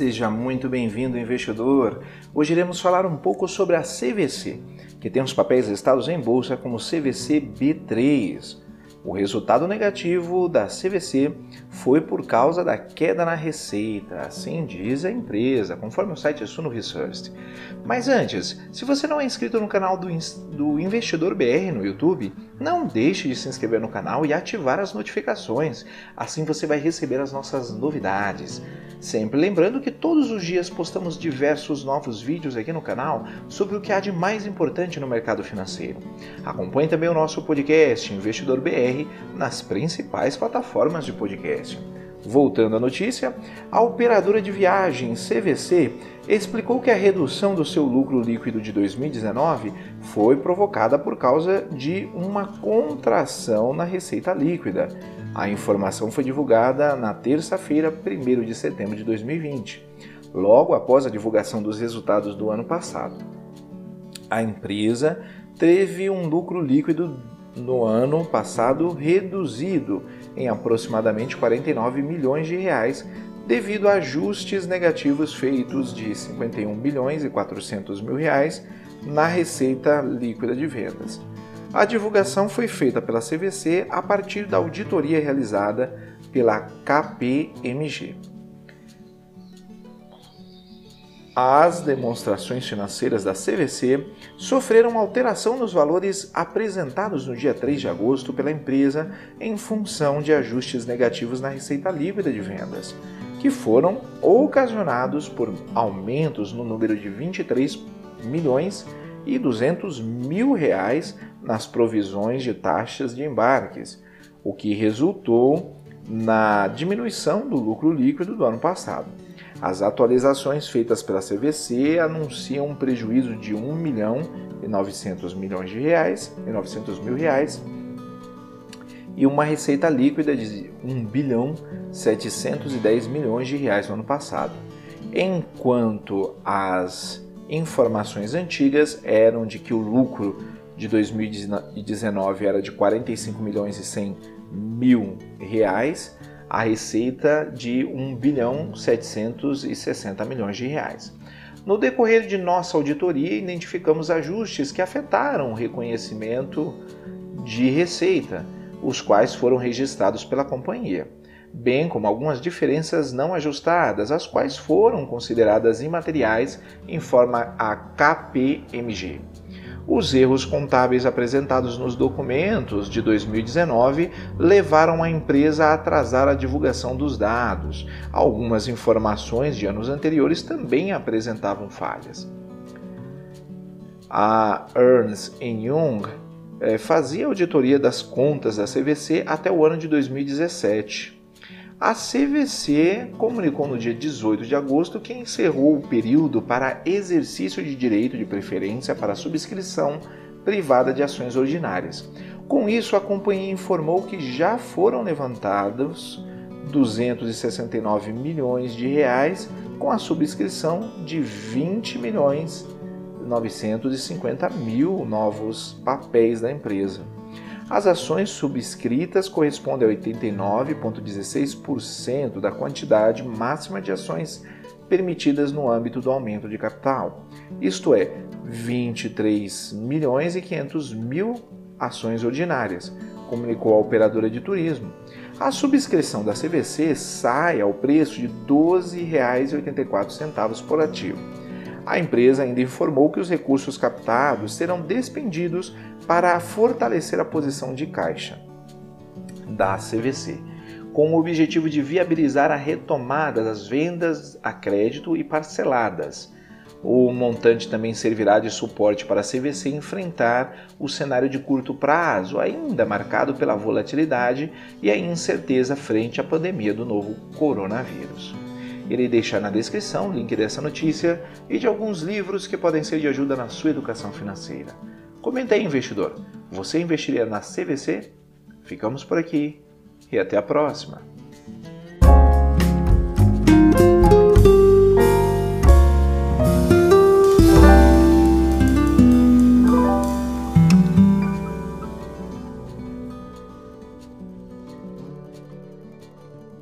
Seja muito bem-vindo, investidor. Hoje iremos falar um pouco sobre a CVC, que tem os papéis listados em bolsa como CVC B3. O resultado negativo da CVC foi por causa da queda na receita, assim diz a empresa, conforme o site Suno Research. Mas antes, se você não é inscrito no canal do, do Investidor BR no YouTube, não deixe de se inscrever no canal e ativar as notificações, assim você vai receber as nossas novidades. Sempre lembrando que todos os dias postamos diversos novos vídeos aqui no canal sobre o que há de mais importante no mercado financeiro. Acompanhe também o nosso podcast Investidor BR nas principais plataformas de podcast. Voltando à notícia, a operadora de viagens CVC explicou que a redução do seu lucro líquido de 2019 foi provocada por causa de uma contração na receita líquida a informação foi divulgada na terça-feira, 1 de setembro de 2020, logo após a divulgação dos resultados do ano passado. A empresa teve um lucro líquido no ano passado reduzido em aproximadamente 49 milhões de reais devido a ajustes negativos feitos de 51 milhões e 400 mil reais na receita líquida de vendas. A divulgação foi feita pela CVC a partir da auditoria realizada pela KPMG. As demonstrações financeiras da CVC sofreram alteração nos valores apresentados no dia 3 de agosto pela empresa em função de ajustes negativos na receita líquida de vendas, que foram ocasionados por aumentos no número de 23 milhões e 200 mil reais nas provisões de taxas de embarques, o que resultou na diminuição do lucro líquido do ano passado. As atualizações feitas pela CVC anunciam um prejuízo de 1 milhão e 900 milhões de reais e 900 mil reais e uma receita líquida de 1 bilhão 710 milhões de reais no ano passado, enquanto as informações antigas eram de que o lucro de 2019 era de 45 milhões e 100 mil reais, a receita de 1 bilhão 760 milhões de reais. No decorrer de nossa auditoria, identificamos ajustes que afetaram o reconhecimento de receita, os quais foram registrados pela companhia, bem como algumas diferenças não ajustadas, as quais foram consideradas imateriais em forma a KPMG. Os erros contábeis apresentados nos documentos de 2019 levaram a empresa a atrasar a divulgação dos dados. Algumas informações de anos anteriores também apresentavam falhas. A Ernst Young eh, fazia auditoria das contas da CVC até o ano de 2017. A CVC comunicou no dia 18 de agosto que encerrou o período para exercício de direito de preferência para subscrição privada de ações ordinárias. Com isso, a companhia informou que já foram levantados 269 milhões de reais com a subscrição de 20 milhões 950 mil novos papéis da empresa. As ações subscritas correspondem a 89,16% da quantidade máxima de ações permitidas no âmbito do aumento de capital, isto é, 23 milhões e 500 mil ações ordinárias, comunicou a operadora de turismo. A subscrição da CVC sai ao preço de R$ 12,84 por ativo. A empresa ainda informou que os recursos captados serão despendidos para fortalecer a posição de caixa da CVC, com o objetivo de viabilizar a retomada das vendas a crédito e parceladas. O montante também servirá de suporte para a CVC enfrentar o cenário de curto prazo, ainda marcado pela volatilidade e a incerteza frente à pandemia do novo coronavírus. Irei deixar na descrição o link dessa notícia e de alguns livros que podem ser de ajuda na sua educação financeira. Comenta aí, investidor. Você investiria na CVC? Ficamos por aqui e até a próxima!